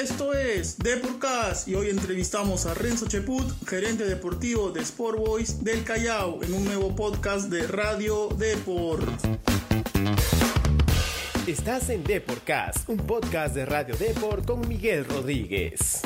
Esto es Deporcast y hoy entrevistamos a Renzo Cheput, gerente deportivo de Sport Boys del Callao, en un nuevo podcast de Radio Deport. Estás en Deporcast, un podcast de Radio Deport con Miguel Rodríguez.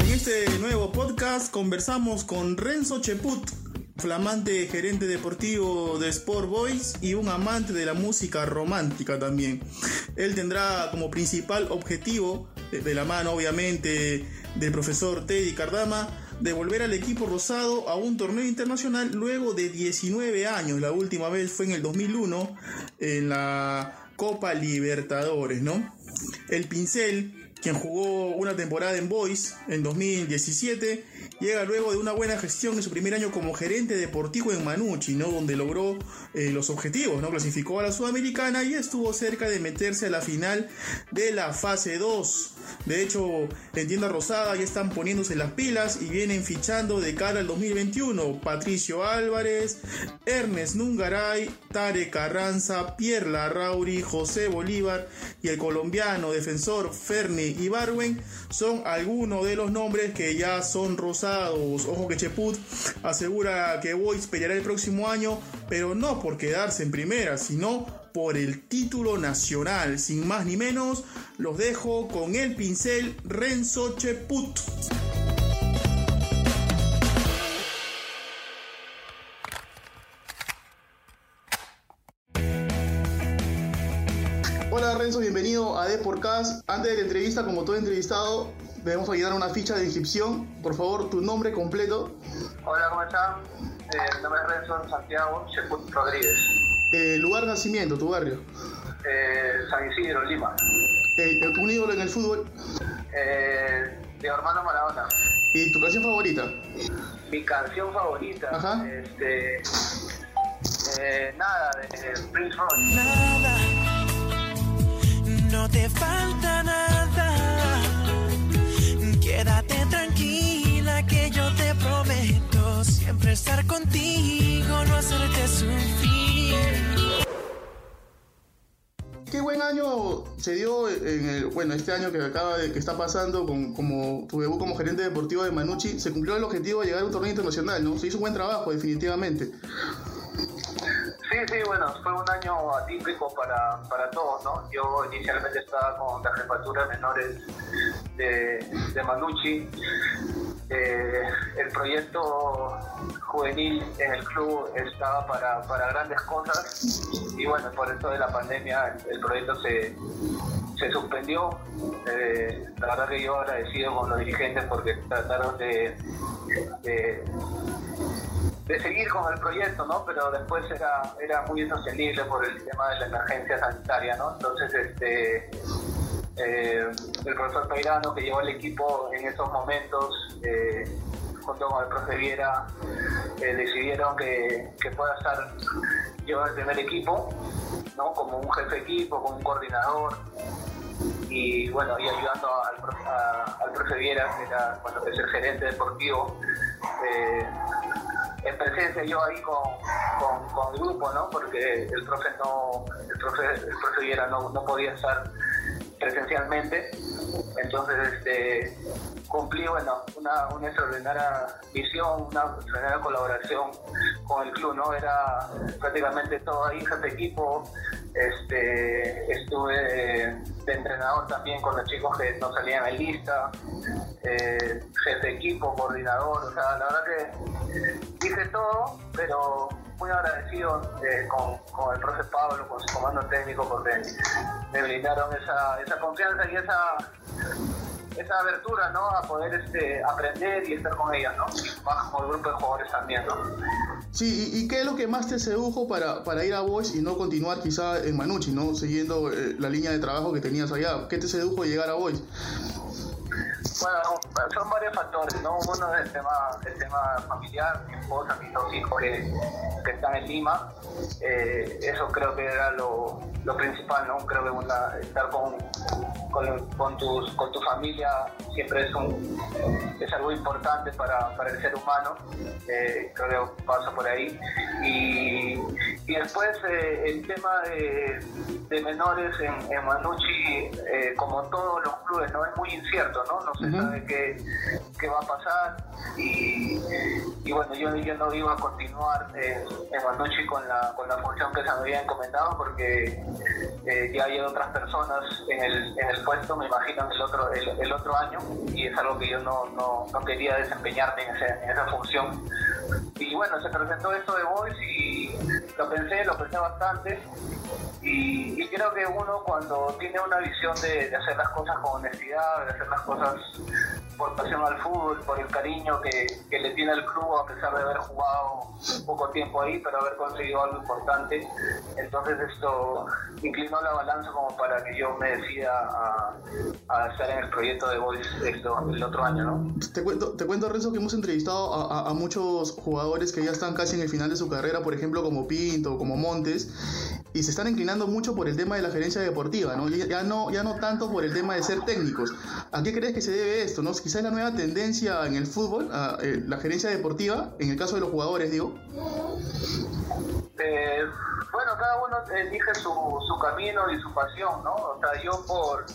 En este nuevo podcast conversamos con Renzo Cheput, flamante gerente deportivo de Sport Boys y un amante de la música romántica también. Él tendrá como principal objetivo, de la mano obviamente del profesor Teddy Cardama, de volver al equipo rosado a un torneo internacional luego de 19 años. La última vez fue en el 2001 en la Copa Libertadores, ¿no? El Pincel, quien jugó una temporada en Boys en 2017, llega luego de una buena gestión en su primer año como gerente deportivo en Manucci, ¿no? donde logró eh, los objetivos, ¿no? clasificó a la Sudamericana y estuvo cerca de meterse a la final de la fase 2. De hecho, en Tienda Rosada ya están poniéndose las pilas y vienen fichando de cara al 2021 Patricio Álvarez, Ernest Nungaray, Tare Carranza, Pierre Larrauri, José Bolívar y el colombiano defensor Ferni Ibarwen son algunos de los nombres que ya son rosados Ojo que Cheput asegura que Boys peleará el próximo año, pero no por quedarse en primera, sino por el título nacional. Sin más ni menos, los dejo con el pincel Renzo Cheput. Hola Renzo, bienvenido a Deporcast. Antes de la entrevista, como todo entrevistado, debemos llenar una ficha de inscripción. Por favor, tu nombre completo. Hola, ¿cómo están? Eh, mi nombre es Renzo Santiago Cheput Rodríguez. Eh, lugar de nacimiento, tu barrio. Eh, San Isidro, Lima. Eh, ¿Un ídolo en el fútbol? Eh, de Hermano Maradona. ¿Y tu canción favorita? Mi canción favorita. Ajá. Este, eh, nada, de Prince Royce. nada, no te falta nada. Estar contigo, no hacerte sufrir. Qué buen año se dio en el, bueno, este año que acaba de, que está pasando con como tu debut como gerente deportivo de Manucci, se cumplió el objetivo de llegar a un torneo internacional, ¿no? Se hizo un buen trabajo, definitivamente. Sí, sí, bueno, fue un año atípico para, para todos, ¿no? Yo inicialmente estaba con la jefatura de menores de, de Manucci. Eh, el proyecto juvenil en el club estaba para, para grandes cosas y bueno, por esto de la pandemia el, proyecto se, se suspendió. Eh, la verdad que yo agradecido con los dirigentes porque trataron de, de seguir con el proyecto, ¿no? Pero después era, era muy insostenible por el tema de la emergencia sanitaria, ¿no? Entonces, este, eh, el profesor Peirano, que llevó el equipo en esos momentos, eh, junto con el profe Viera, eh, decidieron que, que pueda estar yo el primer equipo, ¿no? Como un jefe equipo, como un coordinador, y bueno, y ayudando al, profe- al profe Viera, que era cuando es el gerente deportivo, eh, en presencia yo ahí con, con, el grupo, ¿no? Porque el profe no, el profe Viera no, no podía estar presencialmente, entonces este cumplí bueno una, una extraordinaria visión, una extraordinaria colaboración con el club, ¿no? Era prácticamente todo ahí, jefe equipo, este estuve de, entrenador también con los chicos que no salían en lista, eh, jefe equipo, coordinador, o sea, la verdad que hice todo, pero muy agradecido eh, con, con el profe Pablo, con su comando técnico, porque me brindaron esa, esa confianza y esa esa abertura ¿no? a poder este, aprender y estar con ellas, ¿no? más como el grupo de jugadores también. ¿no? Sí, ¿y, qué es lo que más te sedujo para, para ir a Boys y no continuar quizá en Manucci, ¿no? Siguiendo eh, la línea de trabajo que tenías allá. ¿Qué te sedujo llegar a Boys? Bueno, son varios factores, ¿no? Uno es el tema, el tema familiar, mi esposa, mis dos hijos que, están en Lima. Eh, eso creo que era lo, lo principal, ¿no? Creo que estar con, con, con tus, con tu familia siempre es, un, es algo importante para, para el ser humano. Eh, creo que pasa por ahí. Y, y después eh, el tema de, menores en, en Manucci, eh, como todos los clubes, no es muy incierto, ¿no? No se sabe qué, qué, va a pasar y, y bueno, yo, yo, no iba a continuar en, Manucci con la, con la función que se me había encomendado porque eh, ya hay otras personas en el, en el puesto, me imagino, el otro, el, el otro año y es algo que yo no, no, no quería desempeñarme en, en esa función. Y bueno, se presentó esto de Voice y lo pensé, lo pensé bastante. Y, creo que uno cuando tiene una visión de, hacer las cosas con honestidad, de hacer las cosas por pasión al fútbol, por el cariño que, le tiene el club a pesar de haber jugado poco tiempo ahí, pero haber conseguido algo importante, entonces esto inclinó la balanza como para que yo me decida a, estar en el proyecto de Boys esto, el otro año, ¿no? Te cuento, te cuento Renzo, que hemos entrevistado a, a muchos jugadores que ya están casi en el final de su carrera, por ejemplo, como Pinto, como Montes, y se están inclinando mucho por el tema de la gerencia deportiva, ¿no? Ya, no, ya no tanto por el tema de ser técnicos. ¿A qué crees que se debe esto? ¿no? Quizás la nueva tendencia en el fútbol, eh, la gerencia deportiva, en el caso de los jugadores, digo. Eh, bueno, cada uno elige su, su camino y su pasión, ¿no? O sea, yo por...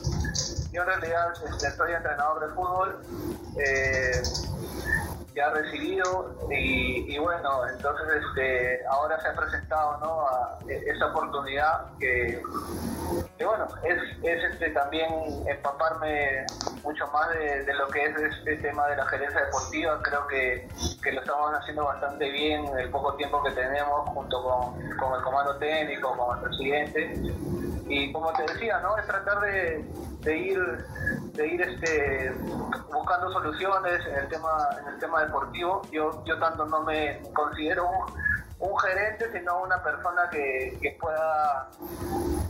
Yo en realidad este, soy entrenador de fútbol. Eh, ha recibido y, bueno, entonces este, ahora se ha presentado ¿no? a, esa oportunidad que, bueno, es, es este, también empaparme mucho más de, lo que es este tema de la gerencia deportiva, creo que, que, lo estamos haciendo bastante bien en el poco tiempo que tenemos junto con, con el comando técnico, con el presidente y como te decía, ¿no? Es tratar de, de ir, de ir este, buscando soluciones en el tema, en el tema deportivo. Yo, yo tanto no me considero un, gerente, sino una persona que, que pueda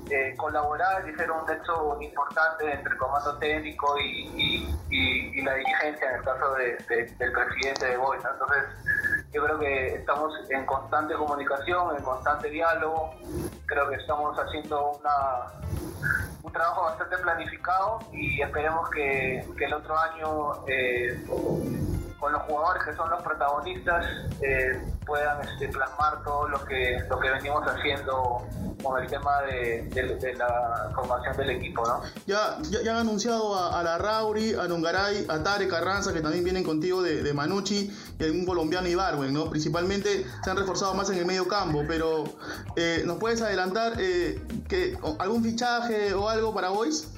eh, colaborar y ser un nexo importante entre el comando técnico y, y, la dirigencia, en el caso de, del presidente de Boys. Entonces, yo creo que estamos en constante comunicación, en constante diálogo. Creo que estamos haciendo una, un trabajo bastante planificado y esperemos que, el otro año eh, con los jugadores que son los protagonistas eh, puedan este, plasmar todo lo que lo que venimos haciendo con el tema de, la formación del equipo, ¿no? Ya, ya, han anunciado a, la Rauri, a Nungaray, a Tare Carranza, que también vienen contigo de, de Manucci, y un colombiano Ibarwen, ¿no? Principalmente se han reforzado más en el medio campo, pero eh, ¿nos puedes adelantar eh, que algún fichaje o algo para Boys?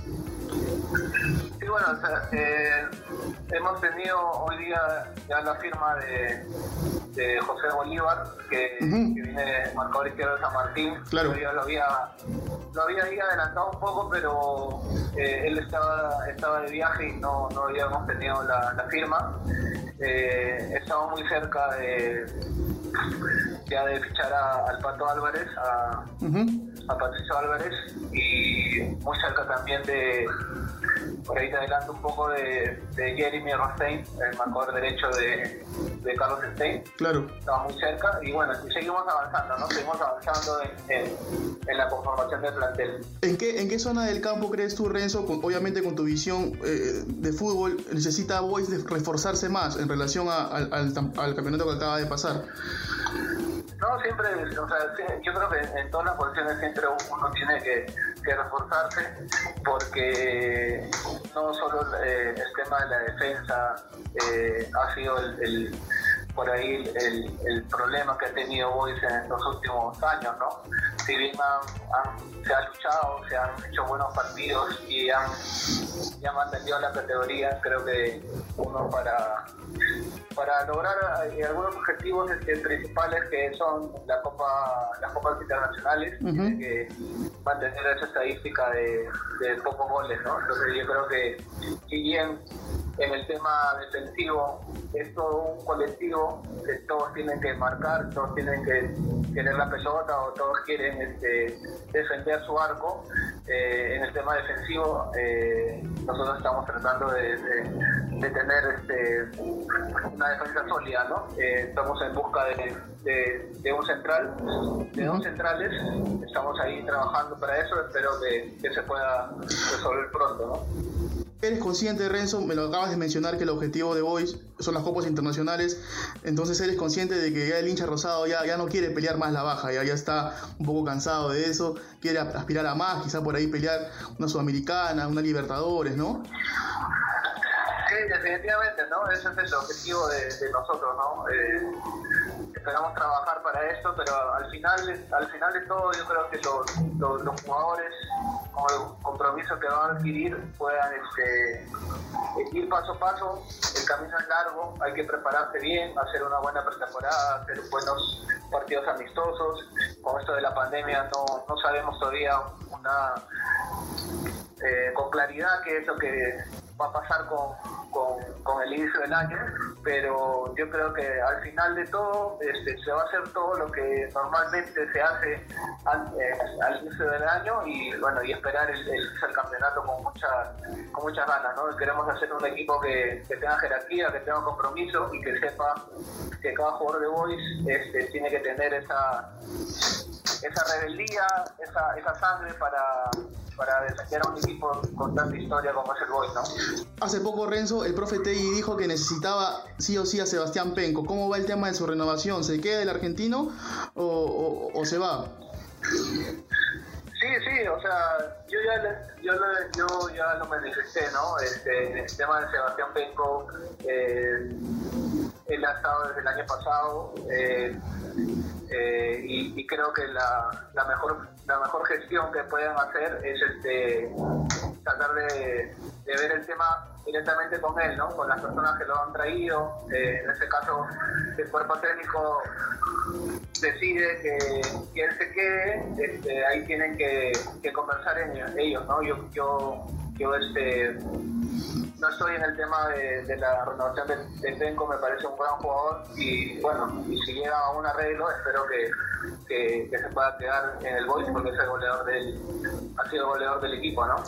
Bueno, eh, hemos tenido hoy día ya la firma de, de José Bolívar, que, viene marcador izquierdo de San Martín. Claro. Yo lo había, lo había ahí adelantado un poco, pero eh, él estaba, estaba de viaje y no, no habíamos tenido la, firma. Eh, estamos muy cerca de ya de fichar al Pato Álvarez, a, a Patricio Álvarez, y muy cerca también de por ahí te adelanto un poco de, Jeremy Rostein, el marcador derecho de, Carlos Stein. Claro. Estaba muy cerca y bueno, seguimos avanzando, ¿no? Seguimos avanzando en, la conformación del plantel. ¿En qué, ¿En qué zona del campo crees tú, Renzo, obviamente con tu visión eh, de fútbol, necesita Boys reforzarse más en relación al, al campeonato que acaba de pasar? No, siempre, o sea, yo creo que en todas las posiciones siempre uno tiene que, reforzarse porque no solo eh, el tema de la defensa eh, ha sido el, por ahí el, problema que ha tenido Boys en los últimos años, ¿no? Si bien se ha luchado, se han hecho buenos partidos y han, ya mantenido la categoría, creo que uno para para lograr eh, algunos objetivos este, principales que son la Copa, las copas internacionales, tiene que mantener esa estadística de, pocos goles, ¿no? Entonces yo creo que si bien en el tema defensivo es todo un colectivo que todos tienen que marcar, todos tienen que tener la pelota o todos quieren este, defender su arco. Eh, en el tema defensivo eh, nosotros estamos tratando de, tener este, una defensa sólida, ¿no? Eh, estamos en busca de, un central, de dos centrales, estamos ahí trabajando para eso, espero que, que se pueda resolver pronto, ¿no? eres consciente, Renzo, me lo acabas de mencionar que el objetivo de Boys son las copas internacionales, entonces eres consciente de que ya el hincha rosado ya, ya no quiere pelear más la baja, ya, ya está un poco cansado de eso, quiere aspirar a más, quizá por ahí pelear una sudamericana, una Libertadores, ¿no? Sí, definitivamente, ¿no? Ese es el objetivo de, nosotros, ¿no? Eh, esperamos trabajar para esto, pero al final, al final de todo yo creo que los, los, jugadores con el compromiso que van a adquirir puedan este, ir paso a paso, el camino es largo, hay que prepararse bien, hacer una buena pretemporada, hacer buenos partidos amistosos, con esto de la pandemia no, no sabemos todavía una eh, con claridad qué es lo que va a pasar con, con, el inicio del año, pero yo creo que al final de todo este, se va a hacer todo lo que normalmente se hace al, eh, inicio del año y bueno y esperar el, el, campeonato con mucha con muchas ganas, ¿no? Queremos hacer un equipo que, tenga jerarquía, que tenga compromiso y que sepa que cada jugador de Boys este, tiene que tener esa esa rebeldía, esa, esa sangre para para desafiar a un equipo con tanta historia como es el Boys, ¿no? Hace poco Renzo, el profe Tegui dijo que necesitaba sí o sí a Sebastián Penco. ¿Cómo va el tema de su renovación? ¿Se queda el argentino o, o, se va? Sí, sí, o sea, yo ya, yo, yo ya lo manifesté, ¿no? Este, el tema de Sebastián Penco, eh, él ha estado desde el año pasado. Eh, eh, y, creo que la, la, mejor la mejor gestión que pueden hacer es este tratar de, ver el tema directamente con él, ¿no? con las personas que lo han traído. Eh, en este caso, el cuerpo técnico decide que, que él se quede, este, ahí tienen que, que conversar en ellos. ¿no? Yo, yo, yo este, no estoy en el tema de, la renovación de, de, me parece un gran jugador y bueno, y si llega a un arreglo espero que, que, se pueda quedar en el Boys porque es el goleador del, ha sido goleador del equipo, ¿no?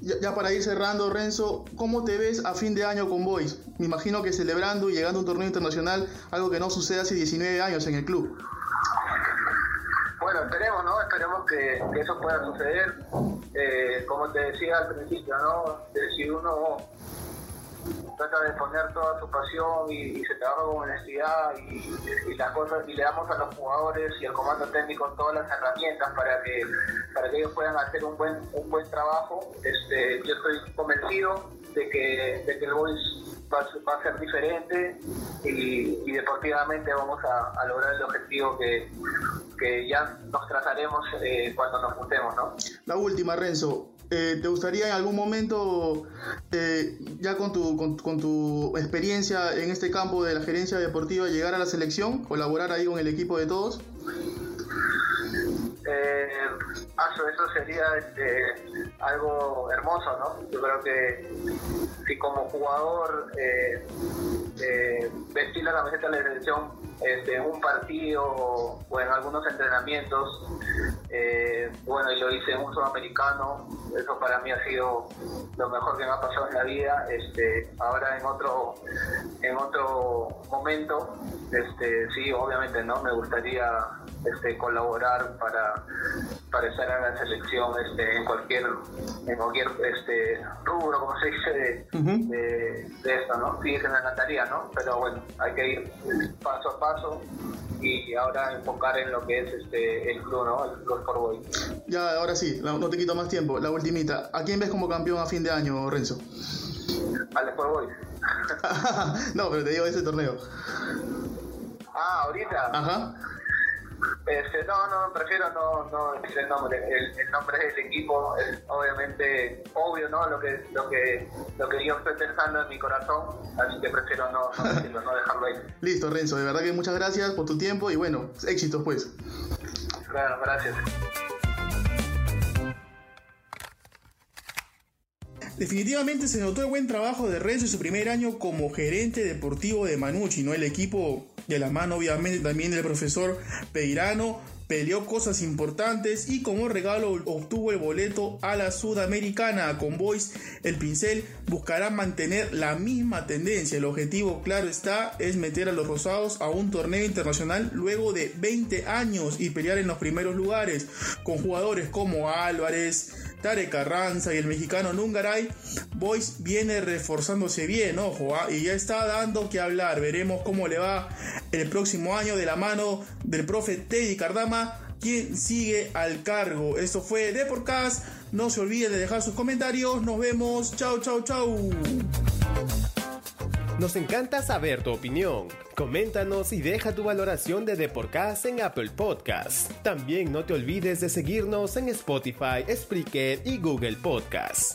Ya, para ir cerrando, Renzo, ¿cómo te ves a fin de año con Boys? Me imagino que celebrando y llegando a un torneo internacional, algo que no sucede hace 19 años en el club. Bueno, esperemos, ¿no? Esperemos que, eso pueda suceder. Eh, como te decía al principio, ¿no? si uno trata de poner toda su pasión y, se trabaja con honestidad y, las cosas y le damos a los jugadores y al comando técnico todas las herramientas para que para que ellos puedan hacer un buen un buen trabajo este yo estoy convencido de que, de que el Boys va, a ser diferente y, deportivamente vamos a, lograr el objetivo que, que ya nos trazaremos eh, cuando nos juntemos, ¿no? La última, Renzo. Eh, ¿Te gustaría en algún momento, eh, ya con tu, con, tu experiencia en este campo de la gerencia deportiva, llegar a la selección, colaborar ahí con el equipo de todos? Eh, eso sería este, algo hermoso, ¿no? Yo creo que si como jugador eh, eh, vestir la camiseta de la selección este, en un partido o en algunos entrenamientos, eh, bueno, y lo hice en un sudamericano, eso para mí ha sido lo mejor que me ha pasado en la vida. Este, ahora en otro, en otro momento, este, sí, obviamente, ¿no? Me gustaría este, colaborar para, para estar en la selección este, en cualquier en cualquier este, rubro, como se dice, de, esto, ¿no? Sí, se me encantaría, ¿no? Pero bueno, hay que ir paso a paso y ahora enfocar en lo que es este el club, ¿no? El club Boy. Ya, ahora sí, no te quito más tiempo. La ultimita. ¿A quién ves como campeón a fin de año, Renzo? Al Sport Boy. no, pero te digo ese torneo. Ah, ahorita. Ajá. Este, no, no, prefiero no, no decir el nombre. El, nombre del equipo es obviamente obvio, ¿no? Lo que, lo que, lo que yo estoy pensando en mi corazón, así que prefiero no, no decirlo, no dejarlo ahí. Listo, Renzo, de verdad que muchas gracias por tu tiempo y bueno, éxitos pues. Claro, gracias. Definitivamente se notó el buen trabajo de Renzo en su primer año como gerente deportivo de Manucci, ¿no? El equipo de la mano obviamente también del profesor Peirano peleó cosas importantes y como regalo obtuvo el boleto a la Sudamericana. Con Boys, el pincel buscará mantener la misma tendencia. El objetivo, claro está, es meter a los rosados a un torneo internacional luego de 20 años y pelear en los primeros lugares con jugadores como Álvarez, Tarek Carranza y el mexicano Nungaray, Boys viene reforzándose bien, ojo, ¿ah? y ya está dando que hablar. Veremos cómo le va el próximo año de la mano del profe Teddy Cardama, quien sigue al cargo. Esto fue The Podcast. No se olviden de dejar sus comentarios. Nos vemos. Chau, chau, chau. Nos encanta saber tu opinión. Coméntanos y deja tu valoración de Deporcast en Apple Podcasts. También no te olvides de seguirnos en Spotify, Spreaker y Google Podcasts.